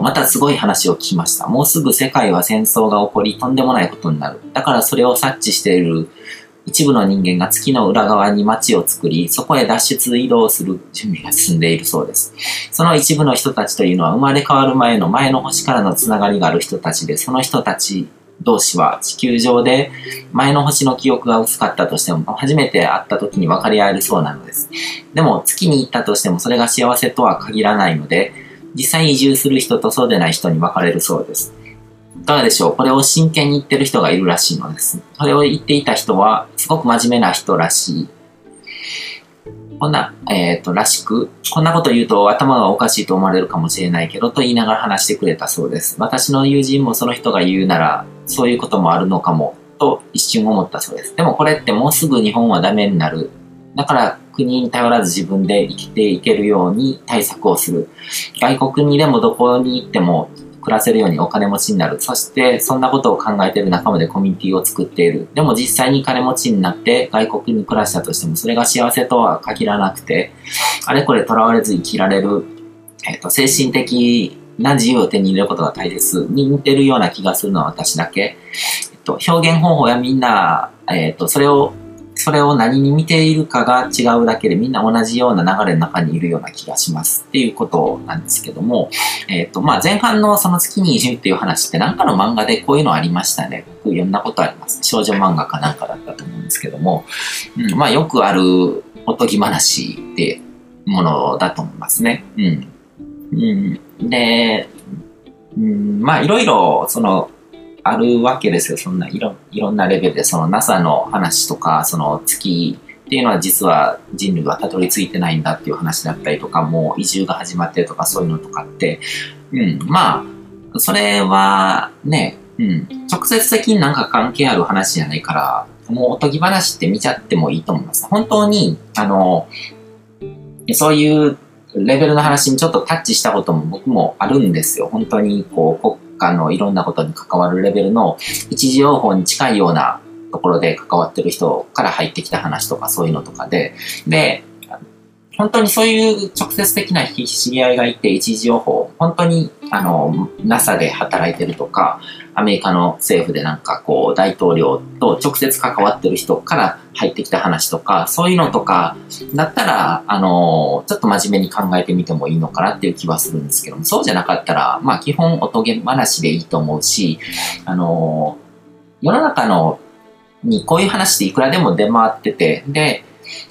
またすごい話を聞きました。もうすぐ世界は戦争が起こり、とんでもないことになる。だからそれを察知している一部の人間が月の裏側に街を作り、そこへ脱出移動する準備が進んでいるそうです。その一部の人たちというのは生まれ変わる前の前の星からのつながりがある人たちで、その人たち同士は地球上で前の星の記憶が薄かったとしても初めて会った時に分かり合えるそうなのです。でも月に行ったとしてもそれが幸せとは限らないので、実際移住する人とそうでない人に分かれるそうです。いかがでしょう？これを真剣に言ってる人がいるらしいのです。それを言っていた人は、すごく真面目な人らしい。こんな、えっ、ー、と、らしく、こんなこと言うと頭がおかしいと思われるかもしれないけど、と言いながら話してくれたそうです。私の友人もその人が言うなら、そういうこともあるのかも、と一瞬思ったそうです。でもこれってもうすぐ日本はダメになる。だから国に頼らず自分で生きていけるように対策をする。外国にでもどこに行っても暮らせるようにお金持ちになる。そして、そんなことを考えている仲間でコミュニティを作っている。でも実際に金持ちになって外国に暮らしたとしても、それが幸せとは限らなくて、あれこれ囚われず生きられる、えっ、と、精神的な自由を手に入れることが大切に似てるような気がするのは私だけ。えっと、表現方法やみんな、えっと、それをそれを何に見ているかが違うだけでみんな同じような流れの中にいるような気がしますっていうことなんですけども、えっ、ー、と、まあ、前半のその月に移住っていう話ってなんかの漫画でこういうのありましたね。僕読んだことあります。少女漫画かなんかだったと思うんですけども、うん、まあ、よくあるおとぎ話ってものだと思いますね。うん。うん、で、うん、まあ、いろいろ、その、あるわけですよ。そんないろいろんなレベルで、その NASA の話とか、その月っていうのは実は人類はたどり着いてないんだっていう話だったりとか、もう移住が始まってるとかそういうのとかって、うん、まあ、それはね、うん、直接的になんか関係ある話じゃないから、もうおとぎ話って見ちゃってもいいと思います。本当に、あの、そういうレベルの話にちょっとタッチしたことも僕もあるんですよ。本当に、こう、あのいろんなことに関わるレベルの一時用法に近いようなところで関わってる人から入ってきた話とかそういうのとかで、で、本当にそういう直接的な知り合いがいて、一時情報、本当に、あの、NASA で働いてるとか、アメリカの政府でなんかこう、大統領と直接関わってる人から入ってきた話とか、そういうのとか、だったら、あの、ちょっと真面目に考えてみてもいいのかなっていう気はするんですけども、そうじゃなかったら、まあ基本おとげ話でいいと思うし、あの、世の中のにこういう話っていくらでも出回ってて、で、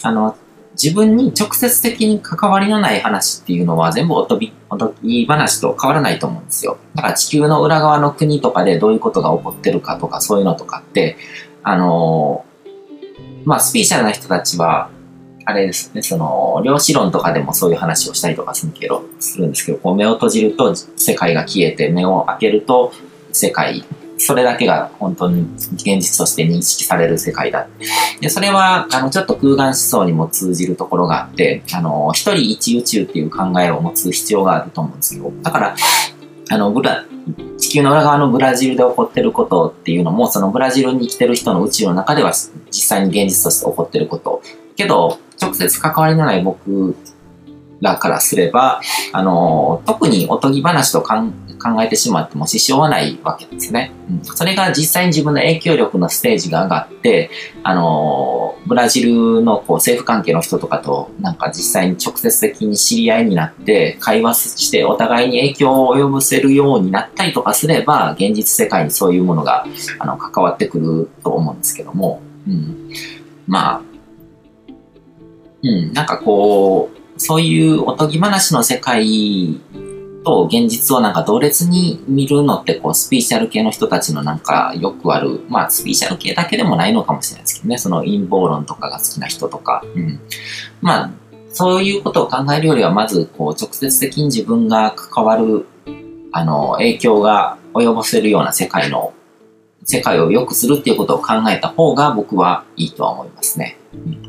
あの、自分に直接的に関わりのない話っていうのは全部おとび、おとぎ話と変わらないと思うんですよ。だから地球の裏側の国とかでどういうことが起こってるかとかそういうのとかって、あのまあ、スピーチャルな人たちは、あれですね、その、量子論とかでもそういう話をしたりとかするけど、するんですけど、こう目を閉じると世界が消えて、目を開けると世界それだけが本当に現実として認識される世界だ。で、それは、あの、ちょっと空間思想にも通じるところがあって、あの、一人一宇宙っていう考えを持つ必要があると思うんですよ。だから、あの、ブラ、地球の裏側のブラジルで起こってることっていうのも、そのブラジルに生きてる人の宇宙の中では実際に現実として起こってること。けど、直接関わりのない僕らからすれば、あの、特におとぎ話と考えてしまっても支障はないわけですね。うん、それが実際に自分の影響力のステージが上がって、あの、ブラジルのこう政府関係の人とかとなんか実際に直接的に知り合いになって会話してお互いに影響を及ぼせるようになったりとかすれば、現実世界にそういうものがあの関わってくると思うんですけども、うん、まあ、うん、なんかこう、そういうおとぎ話の世界と現実をなんか同列に見るのってこうスピーチャル系の人たちのなんかよくある、まあスピーチャル系だけでもないのかもしれないですけどね、その陰謀論とかが好きな人とか、うん。まあそういうことを考えるよりはまずこう直接的に自分が関わるあの影響が及ぼせるような世界の世界を良くするっていうことを考えた方が僕はいいとは思いますね。うん